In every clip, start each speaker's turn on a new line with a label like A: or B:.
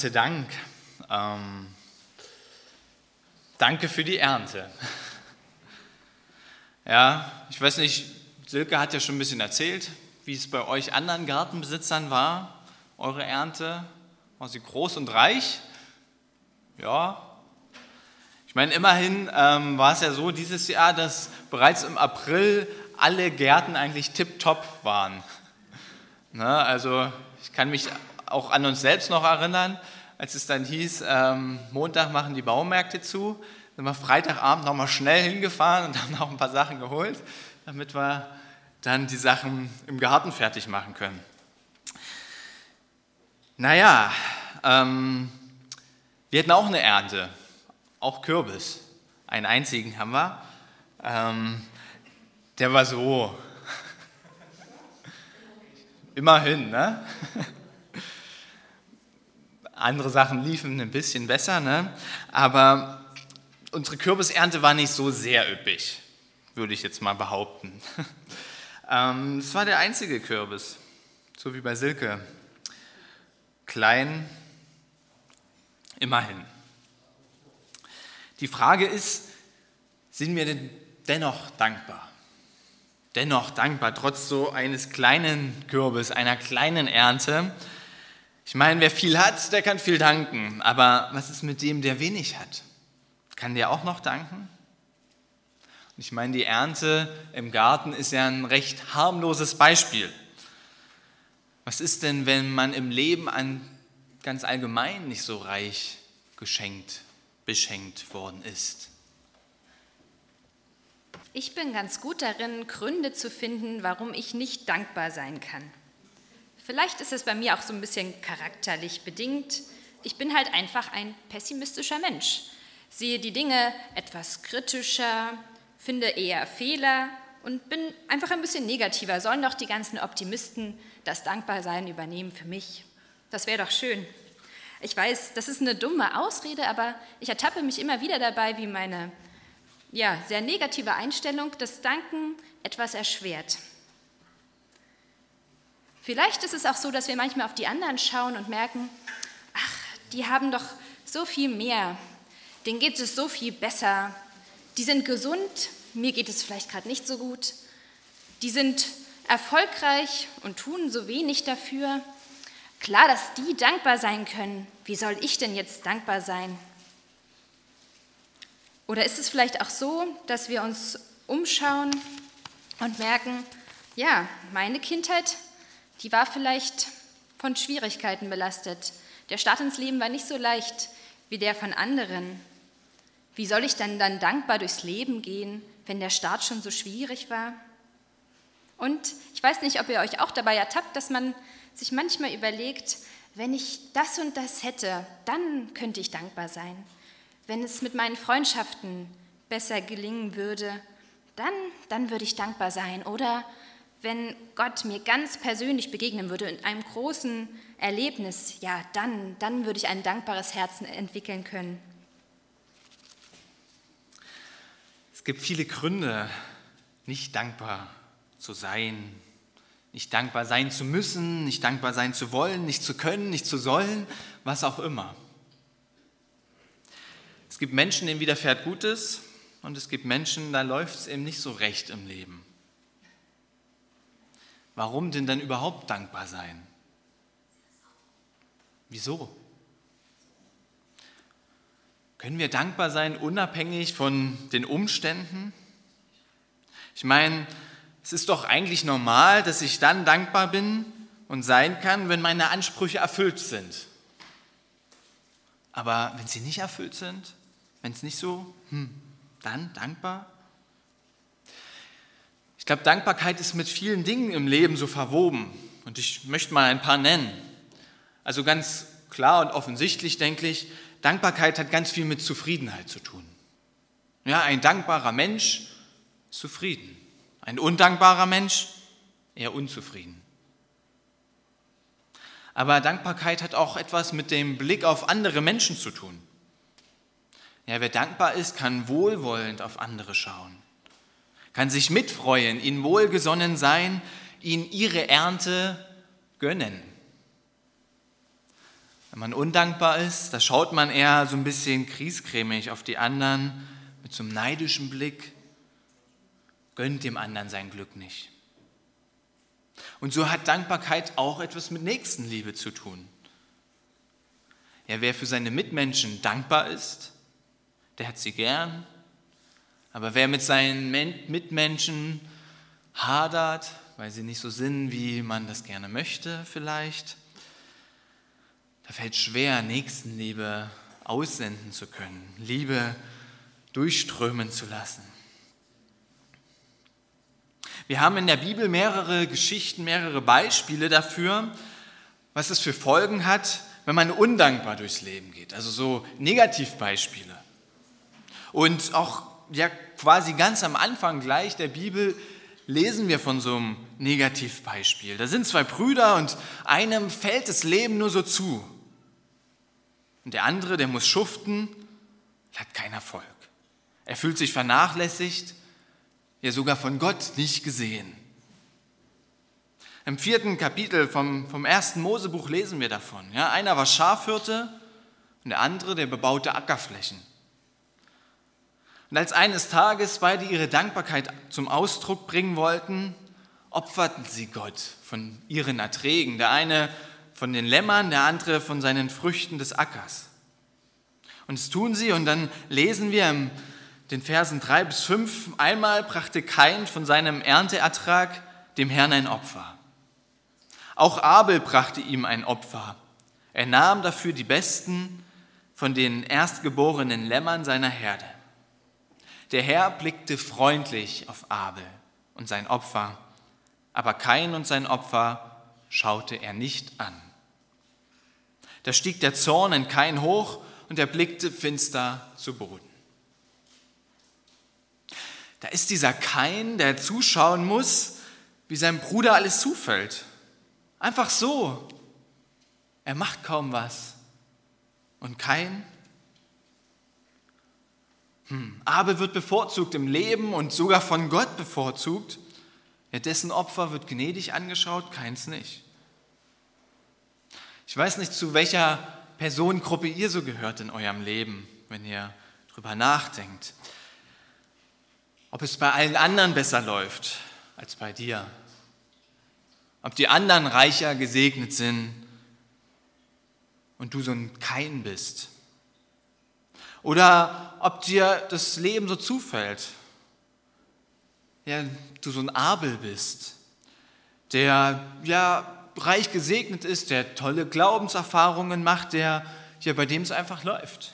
A: Erntedank. Ähm, danke für die Ernte. Ja, ich weiß nicht, Silke hat ja schon ein bisschen erzählt, wie es bei euch anderen Gartenbesitzern war, eure Ernte. War sie groß und reich? Ja. Ich meine, immerhin ähm, war es ja so dieses Jahr, dass bereits im April alle Gärten eigentlich tipptopp waren. Ne, also ich kann mich auch an uns selbst noch erinnern, als es dann hieß, ähm, Montag machen die Baumärkte zu, sind wir Freitagabend nochmal schnell hingefahren und haben noch ein paar Sachen geholt, damit wir dann die Sachen im Garten fertig machen können. Naja, ähm, wir hatten auch eine Ernte, auch Kürbis. Einen einzigen haben wir. Ähm, der war so. Immerhin, ne? Andere Sachen liefen ein bisschen besser, ne? aber unsere Kürbisernte war nicht so sehr üppig, würde ich jetzt mal behaupten. Ähm, es war der einzige Kürbis, so wie bei Silke. Klein, immerhin. Die Frage ist, sind wir denn dennoch dankbar? Dennoch dankbar, trotz so eines kleinen Kürbis, einer kleinen Ernte. Ich meine, wer viel hat, der kann viel danken. Aber was ist mit dem, der wenig hat? Kann der auch noch danken? Ich meine, die Ernte im Garten ist ja ein recht harmloses Beispiel. Was ist denn, wenn man im Leben an ganz allgemein nicht so reich geschenkt, beschenkt worden ist?
B: Ich bin ganz gut darin, Gründe zu finden, warum ich nicht dankbar sein kann. Vielleicht ist es bei mir auch so ein bisschen charakterlich bedingt. Ich bin halt einfach ein pessimistischer Mensch. Sehe die Dinge etwas kritischer, finde eher Fehler und bin einfach ein bisschen negativer. Sollen doch die ganzen Optimisten das Dankbarsein übernehmen für mich? Das wäre doch schön. Ich weiß, das ist eine dumme Ausrede, aber ich ertappe mich immer wieder dabei, wie meine ja, sehr negative Einstellung das Danken etwas erschwert. Vielleicht ist es auch so, dass wir manchmal auf die anderen schauen und merken, ach, die haben doch so viel mehr, denen geht es so viel besser, die sind gesund, mir geht es vielleicht gerade nicht so gut, die sind erfolgreich und tun so wenig dafür. Klar, dass die dankbar sein können. Wie soll ich denn jetzt dankbar sein? Oder ist es vielleicht auch so, dass wir uns umschauen und merken, ja, meine Kindheit die war vielleicht von Schwierigkeiten belastet. Der Start ins Leben war nicht so leicht wie der von anderen. Wie soll ich denn dann dankbar durchs Leben gehen, wenn der Start schon so schwierig war? Und ich weiß nicht, ob ihr euch auch dabei ertappt, dass man sich manchmal überlegt, wenn ich das und das hätte, dann könnte ich dankbar sein. Wenn es mit meinen Freundschaften besser gelingen würde, dann, dann würde ich dankbar sein. Oder wenn Gott mir ganz persönlich begegnen würde in einem großen Erlebnis, ja, dann, dann würde ich ein dankbares Herzen entwickeln können.
A: Es gibt viele Gründe, nicht dankbar zu sein, nicht dankbar sein zu müssen, nicht dankbar sein zu wollen, nicht zu können, nicht zu sollen, was auch immer. Es gibt Menschen, denen widerfährt Gutes und es gibt Menschen, da läuft es eben nicht so recht im Leben. Warum denn dann überhaupt dankbar sein? Wieso? Können wir dankbar sein, unabhängig von den Umständen? Ich meine, es ist doch eigentlich normal, dass ich dann dankbar bin und sein kann, wenn meine Ansprüche erfüllt sind. Aber wenn sie nicht erfüllt sind, wenn es nicht so, hm, dann dankbar? Ich glaube, Dankbarkeit ist mit vielen Dingen im Leben so verwoben. Und ich möchte mal ein paar nennen. Also ganz klar und offensichtlich denke ich, Dankbarkeit hat ganz viel mit Zufriedenheit zu tun. Ja, ein dankbarer Mensch ist zufrieden. Ein undankbarer Mensch eher unzufrieden. Aber Dankbarkeit hat auch etwas mit dem Blick auf andere Menschen zu tun. Ja, wer dankbar ist, kann wohlwollend auf andere schauen, kann sich mitfreuen, ihnen wohlgesonnen sein, ihnen ihre Ernte gönnen. Wenn man undankbar ist, da schaut man eher so ein bisschen kriescremig auf die anderen mit so einem neidischen Blick, gönnt dem anderen sein Glück nicht. Und so hat Dankbarkeit auch etwas mit Nächstenliebe zu tun. Ja, wer für seine Mitmenschen dankbar ist, der hat sie gern. Aber wer mit seinen Mitmenschen hadert, weil sie nicht so sind, wie man das gerne möchte vielleicht, da fällt schwer, Nächstenliebe aussenden zu können, Liebe durchströmen zu lassen. Wir haben in der Bibel mehrere Geschichten, mehrere Beispiele dafür, was es für Folgen hat, wenn man undankbar durchs Leben geht. Also so Negativbeispiele. Und auch ja, quasi ganz am Anfang gleich der Bibel lesen wir von so einem Negativbeispiel. Da sind zwei Brüder und einem fällt das Leben nur so zu. Und der andere, der muss schuften, hat keinen Erfolg. Er fühlt sich vernachlässigt, ja sogar von Gott nicht gesehen. Im vierten Kapitel vom, vom ersten Mosebuch lesen wir davon. Ja, einer war Schafhirte und der andere, der bebaute Ackerflächen. Und als eines Tages beide ihre Dankbarkeit zum Ausdruck bringen wollten, opferten sie Gott von ihren Erträgen. Der eine von den Lämmern, der andere von seinen Früchten des Ackers. Und das tun sie und dann lesen wir in den Versen 3 bis 5, einmal brachte Kain von seinem Ernteertrag dem Herrn ein Opfer. Auch Abel brachte ihm ein Opfer. Er nahm dafür die besten von den erstgeborenen Lämmern seiner Herde. Der Herr blickte freundlich auf Abel und sein Opfer, aber Kain und sein Opfer schaute er nicht an. Da stieg der Zorn in Kain hoch und er blickte finster zu Boden. Da ist dieser Kain, der zuschauen muss, wie seinem Bruder alles zufällt. Einfach so. Er macht kaum was. Und Kain. Abel wird bevorzugt im Leben und sogar von Gott bevorzugt. Ja, dessen Opfer wird gnädig angeschaut, keins nicht. Ich weiß nicht, zu welcher Personengruppe ihr so gehört in eurem Leben, wenn ihr drüber nachdenkt. Ob es bei allen anderen besser läuft als bei dir. Ob die anderen reicher gesegnet sind und du so ein Kein bist. Oder ob dir das Leben so zufällt. Ja, du so ein Abel bist, der ja reich gesegnet ist, der tolle Glaubenserfahrungen macht, der ja bei dem es einfach läuft.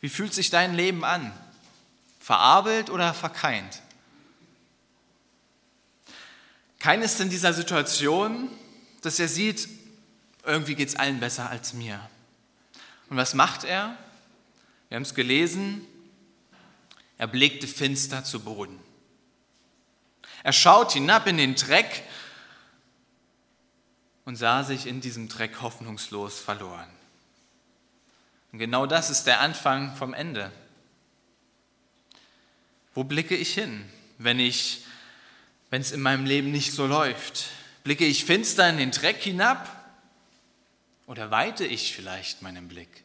A: Wie fühlt sich dein Leben an? Verabelt oder verkeint? Keines in dieser Situation, dass er sieht, irgendwie geht es allen besser als mir. Und was macht er? Wir haben es gelesen, er blickte finster zu Boden. Er schaut hinab in den Dreck und sah sich in diesem Dreck hoffnungslos verloren. Und genau das ist der Anfang vom Ende. Wo blicke ich hin, wenn ich, wenn es in meinem Leben nicht so läuft? Blicke ich finster in den Dreck hinab oder weite ich vielleicht meinen Blick?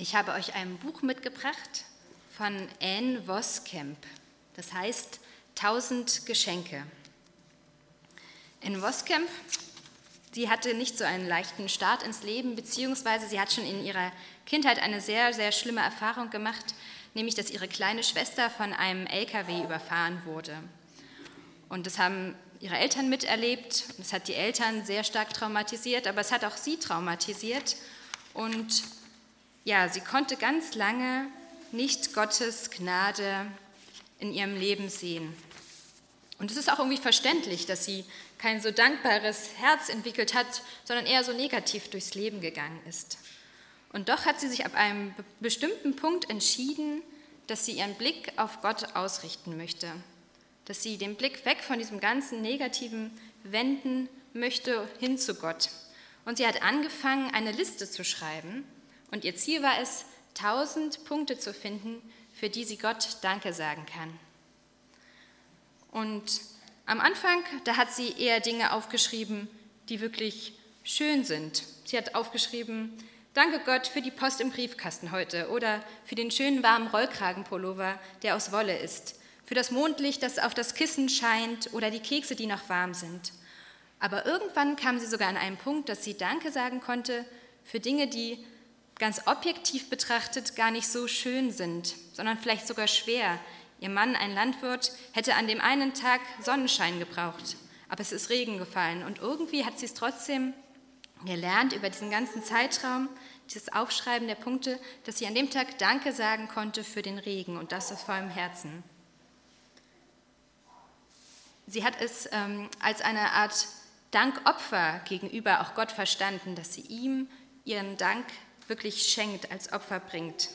B: Ich habe euch ein Buch mitgebracht von Anne Voskamp. Das heißt Tausend Geschenke. In Voskamp, sie hatte nicht so einen leichten Start ins Leben, beziehungsweise sie hat schon in ihrer Kindheit eine sehr, sehr schlimme Erfahrung gemacht, nämlich dass ihre kleine Schwester von einem LKW überfahren wurde. Und das haben ihre Eltern miterlebt. Das hat die Eltern sehr stark traumatisiert, aber es hat auch sie traumatisiert. Und ja, sie konnte ganz lange nicht Gottes Gnade in ihrem Leben sehen. Und es ist auch irgendwie verständlich, dass sie kein so dankbares Herz entwickelt hat, sondern eher so negativ durchs Leben gegangen ist. Und doch hat sie sich ab einem bestimmten Punkt entschieden, dass sie ihren Blick auf Gott ausrichten möchte, dass sie den Blick weg von diesem ganzen Negativen wenden möchte hin zu Gott. Und sie hat angefangen, eine Liste zu schreiben. Und ihr Ziel war es, tausend Punkte zu finden, für die sie Gott Danke sagen kann. Und am Anfang, da hat sie eher Dinge aufgeschrieben, die wirklich schön sind. Sie hat aufgeschrieben, Danke Gott für die Post im Briefkasten heute oder für den schönen warmen Rollkragenpullover, der aus Wolle ist, für das Mondlicht, das auf das Kissen scheint oder die Kekse, die noch warm sind. Aber irgendwann kam sie sogar an einen Punkt, dass sie Danke sagen konnte für Dinge, die ganz objektiv betrachtet gar nicht so schön sind, sondern vielleicht sogar schwer. Ihr Mann, ein Landwirt, hätte an dem einen Tag Sonnenschein gebraucht, aber es ist Regen gefallen und irgendwie hat sie es trotzdem gelernt über diesen ganzen Zeitraum, dieses Aufschreiben der Punkte, dass sie an dem Tag Danke sagen konnte für den Regen und das aus vollem Herzen. Sie hat es ähm, als eine Art Dankopfer gegenüber auch Gott verstanden, dass sie ihm ihren Dank wirklich schenkt, als Opfer bringt.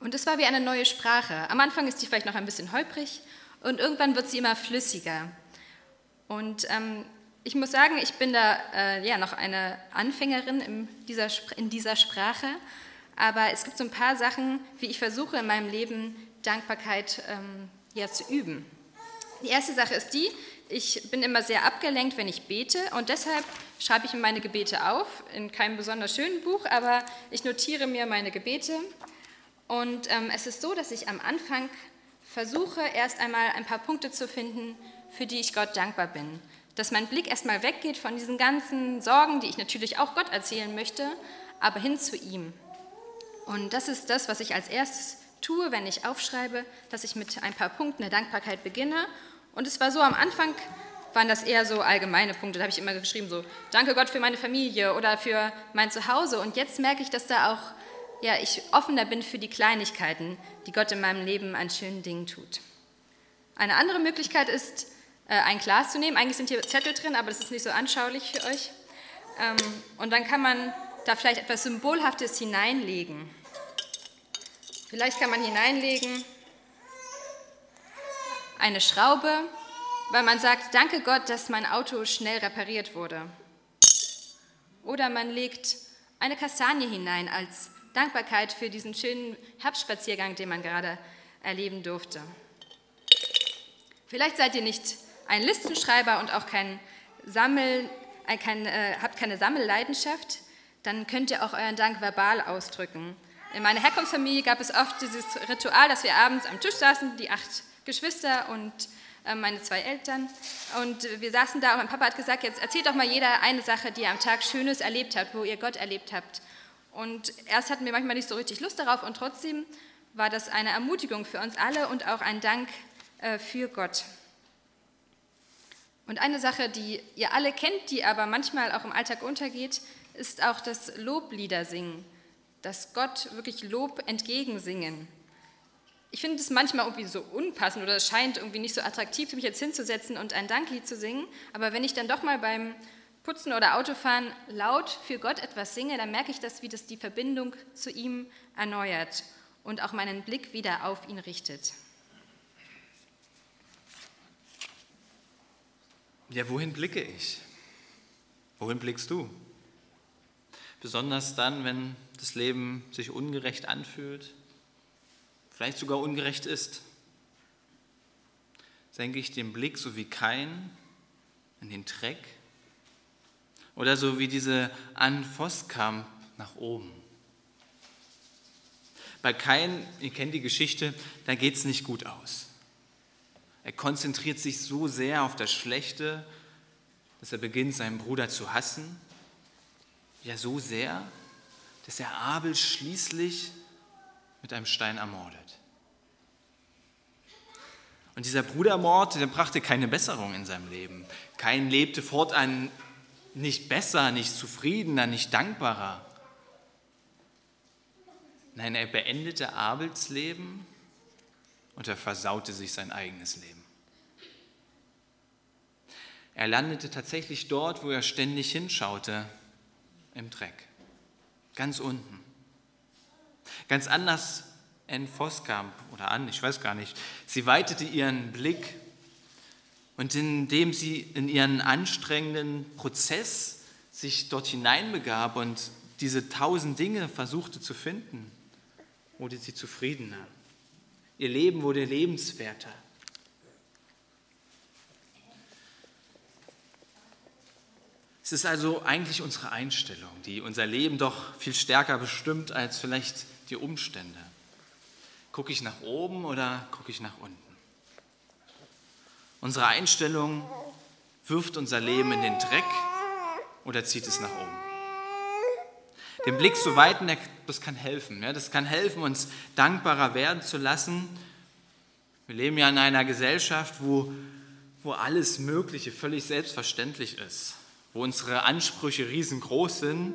B: Und es war wie eine neue Sprache. Am Anfang ist sie vielleicht noch ein bisschen holprig und irgendwann wird sie immer flüssiger. Und ähm, ich muss sagen, ich bin da äh, ja noch eine Anfängerin in dieser, in dieser Sprache, aber es gibt so ein paar Sachen, wie ich versuche in meinem Leben Dankbarkeit ähm, ja, zu üben. Die erste Sache ist die, ich bin immer sehr abgelenkt, wenn ich bete und deshalb schreibe ich mir meine Gebete auf, in keinem besonders schönen Buch, aber ich notiere mir meine Gebete. Und ähm, es ist so, dass ich am Anfang versuche, erst einmal ein paar Punkte zu finden, für die ich Gott dankbar bin dass mein Blick erstmal weggeht von diesen ganzen Sorgen, die ich natürlich auch Gott erzählen möchte, aber hin zu ihm. Und das ist das, was ich als erstes tue, wenn ich aufschreibe, dass ich mit ein paar Punkten der Dankbarkeit beginne. Und es war so, am Anfang waren das eher so allgemeine Punkte. Da habe ich immer geschrieben, so, danke Gott für meine Familie oder für mein Zuhause. Und jetzt merke ich, dass da auch ja, ich offener bin für die Kleinigkeiten, die Gott in meinem Leben an schönen Dingen tut. Eine andere Möglichkeit ist, äh, ein Glas zu nehmen. Eigentlich sind hier Zettel drin, aber das ist nicht so anschaulich für euch. Ähm, und dann kann man da vielleicht etwas Symbolhaftes hineinlegen. Vielleicht kann man hineinlegen eine Schraube, weil man sagt, danke Gott, dass mein Auto schnell repariert wurde. Oder man legt eine Kastanie hinein als Dankbarkeit für diesen schönen Herbstspaziergang, den man gerade erleben durfte. Vielleicht seid ihr nicht ein Listenschreiber und auch kein Sammel, kein, äh, habt keine Sammelleidenschaft, dann könnt ihr auch euren Dank verbal ausdrücken. In meiner Herkunftsfamilie gab es oft dieses Ritual, dass wir abends am Tisch saßen, die acht Geschwister und äh, meine zwei Eltern. Und wir saßen da und mein Papa hat gesagt, jetzt erzählt doch mal jeder eine Sache, die ihr am Tag Schönes erlebt habt, wo ihr Gott erlebt habt. Und erst hatten wir manchmal nicht so richtig Lust darauf und trotzdem war das eine Ermutigung für uns alle und auch ein Dank äh, für Gott. Und eine Sache, die ihr alle kennt, die aber manchmal auch im Alltag untergeht, ist auch das Lobliedersingen, das Gott wirklich Lob entgegensingen. Ich finde es manchmal irgendwie so unpassend oder es scheint irgendwie nicht so attraktiv mich jetzt hinzusetzen und ein Danklied zu singen, aber wenn ich dann doch mal beim Putzen oder Autofahren laut für Gott etwas singe, dann merke ich das, wie das die Verbindung zu ihm erneuert und auch meinen Blick wieder auf ihn richtet.
A: Ja, wohin blicke ich? Wohin blickst du? Besonders dann, wenn das Leben sich ungerecht anfühlt, vielleicht sogar ungerecht ist. Senke ich den Blick so wie kein in den Dreck oder so wie diese Ann Voskamp nach oben. Bei Kain, ihr kennt die Geschichte, da geht es nicht gut aus. Er konzentriert sich so sehr auf das Schlechte, dass er beginnt, seinen Bruder zu hassen. Ja, so sehr, dass er Abel schließlich mit einem Stein ermordet. Und dieser Brudermord, der brachte keine Besserung in seinem Leben. Kein lebte fortan nicht besser, nicht zufriedener, nicht dankbarer. Nein, er beendete Abels Leben und er versaute sich sein eigenes Leben. Er landete tatsächlich dort, wo er ständig hinschaute, im Dreck. Ganz unten. Ganz anders Anne Voskamp oder an, ich weiß gar nicht. Sie weitete ihren Blick und indem sie in ihren anstrengenden Prozess sich dort hineinbegab und diese tausend Dinge versuchte zu finden, wurde sie zufriedener. Ihr Leben wurde lebenswerter. Es ist also eigentlich unsere Einstellung, die unser Leben doch viel stärker bestimmt als vielleicht die Umstände. Gucke ich nach oben oder gucke ich nach unten? Unsere Einstellung wirft unser Leben in den Dreck oder zieht es nach oben. Den Blick zu weiten, das kann helfen. Das kann helfen, uns dankbarer werden zu lassen. Wir leben ja in einer Gesellschaft, wo, wo alles Mögliche völlig selbstverständlich ist, wo unsere Ansprüche riesengroß sind.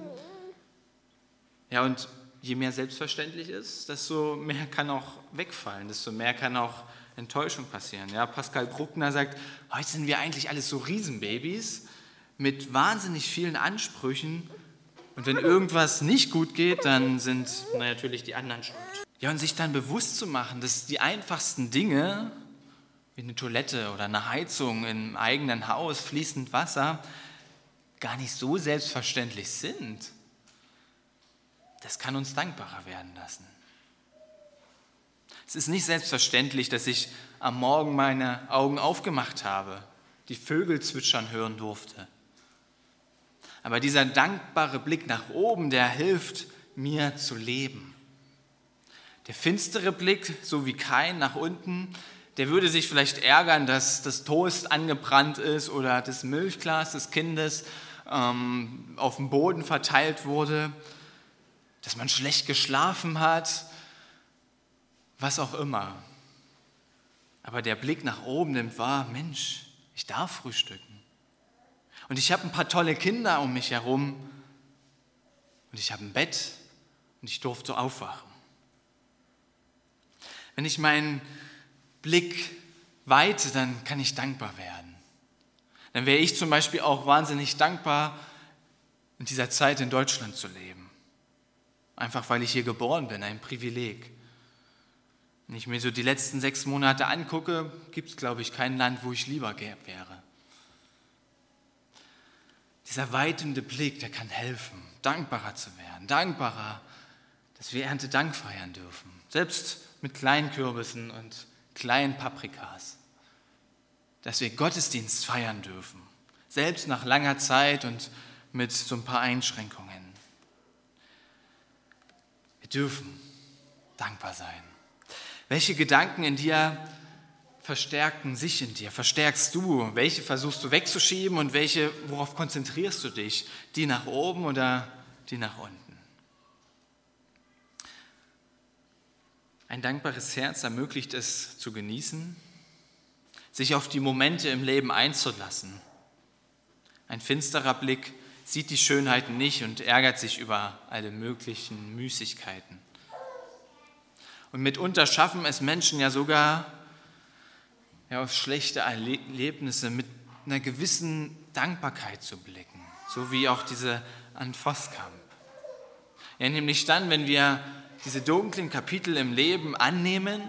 A: Ja, und je mehr selbstverständlich ist, desto mehr kann auch wegfallen, desto mehr kann auch Enttäuschung passieren. Ja, Pascal Bruckner sagt, heute sind wir eigentlich alles so Riesenbabys mit wahnsinnig vielen Ansprüchen und wenn irgendwas nicht gut geht, dann sind natürlich die anderen schuld. Ja, und sich dann bewusst zu machen, dass die einfachsten Dinge, wie eine Toilette oder eine Heizung im eigenen Haus, fließend Wasser, gar nicht so selbstverständlich sind das kann uns dankbarer werden lassen. Es ist nicht selbstverständlich, dass ich am Morgen meine Augen aufgemacht habe, die Vögel zwitschern hören durfte. Aber dieser dankbare Blick nach oben, der hilft mir zu leben. Der finstere Blick, so wie kein nach unten, der würde sich vielleicht ärgern, dass das Toast angebrannt ist oder das Milchglas des Kindes ähm, auf dem Boden verteilt wurde dass man schlecht geschlafen hat, was auch immer. Aber der Blick nach oben nimmt wahr, Mensch, ich darf frühstücken. Und ich habe ein paar tolle Kinder um mich herum. Und ich habe ein Bett und ich durfte aufwachen. Wenn ich meinen Blick weite, dann kann ich dankbar werden. Dann wäre ich zum Beispiel auch wahnsinnig dankbar, in dieser Zeit in Deutschland zu leben. Einfach weil ich hier geboren bin, ein Privileg. Wenn ich mir so die letzten sechs Monate angucke, gibt es, glaube ich, kein Land, wo ich lieber wäre. Dieser weitende Blick, der kann helfen, dankbarer zu werden, dankbarer, dass wir Ernte Dank feiern dürfen. Selbst mit kleinen Kürbissen und kleinen Paprikas. Dass wir Gottesdienst feiern dürfen. Selbst nach langer Zeit und mit so ein paar Einschränkungen. Wir dürfen dankbar sein. Welche Gedanken in dir verstärken sich in dir? Verstärkst du? Welche versuchst du wegzuschieben und welche, worauf konzentrierst du dich? Die nach oben oder die nach unten? Ein dankbares Herz ermöglicht es zu genießen, sich auf die Momente im Leben einzulassen. Ein finsterer Blick sieht die Schönheiten nicht und ärgert sich über alle möglichen Müßigkeiten. Und mitunter schaffen es Menschen ja sogar ja, auf schlechte Erlebnisse mit einer gewissen Dankbarkeit zu blicken, so wie auch diese an Voskamp. Ja, nämlich dann, wenn wir diese dunklen Kapitel im Leben annehmen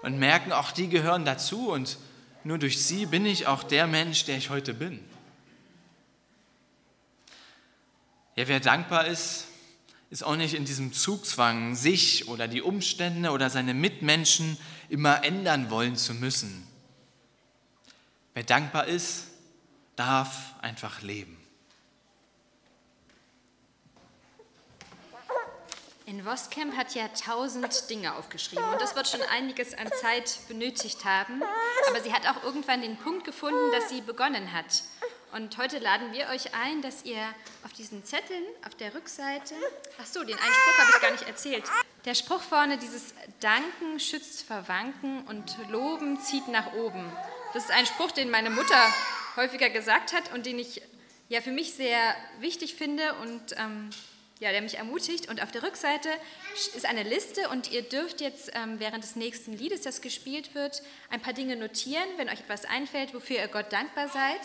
A: und merken, auch die gehören dazu und nur durch sie bin ich auch der Mensch, der ich heute bin. Ja, wer dankbar ist, ist auch nicht in diesem Zugzwang, sich oder die Umstände oder seine Mitmenschen immer ändern wollen zu müssen. Wer dankbar ist, darf einfach leben.
B: In Voskamp hat ja tausend Dinge aufgeschrieben und das wird schon einiges an Zeit benötigt haben. Aber sie hat auch irgendwann den Punkt gefunden, dass sie begonnen hat. Und heute laden wir euch ein, dass ihr auf diesen Zetteln auf der Rückseite, ach so, den einen Spruch habe ich gar nicht erzählt. Der Spruch vorne, dieses Danken schützt vor Wanken und Loben zieht nach oben. Das ist ein Spruch, den meine Mutter häufiger gesagt hat und den ich ja für mich sehr wichtig finde und ähm, ja, der mich ermutigt. Und auf der Rückseite ist eine Liste und ihr dürft jetzt ähm, während des nächsten Liedes, das gespielt wird, ein paar Dinge notieren, wenn euch etwas einfällt, wofür ihr Gott dankbar seid.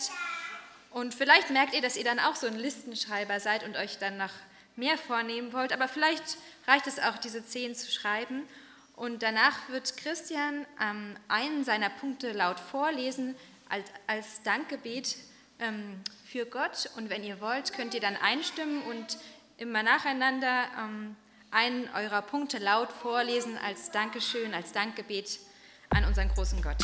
B: Und vielleicht merkt ihr, dass ihr dann auch so ein Listenschreiber seid und euch dann noch mehr vornehmen wollt. Aber vielleicht reicht es auch, diese zehn zu schreiben. Und danach wird Christian ähm, einen seiner Punkte laut vorlesen als, Dankgebet ähm, für Gott. Und wenn ihr wollt, könnt ihr dann einstimmen und immer nacheinander ähm, einen eurer Punkte laut vorlesen als Dankeschön, als Dankgebet an unseren großen Gott.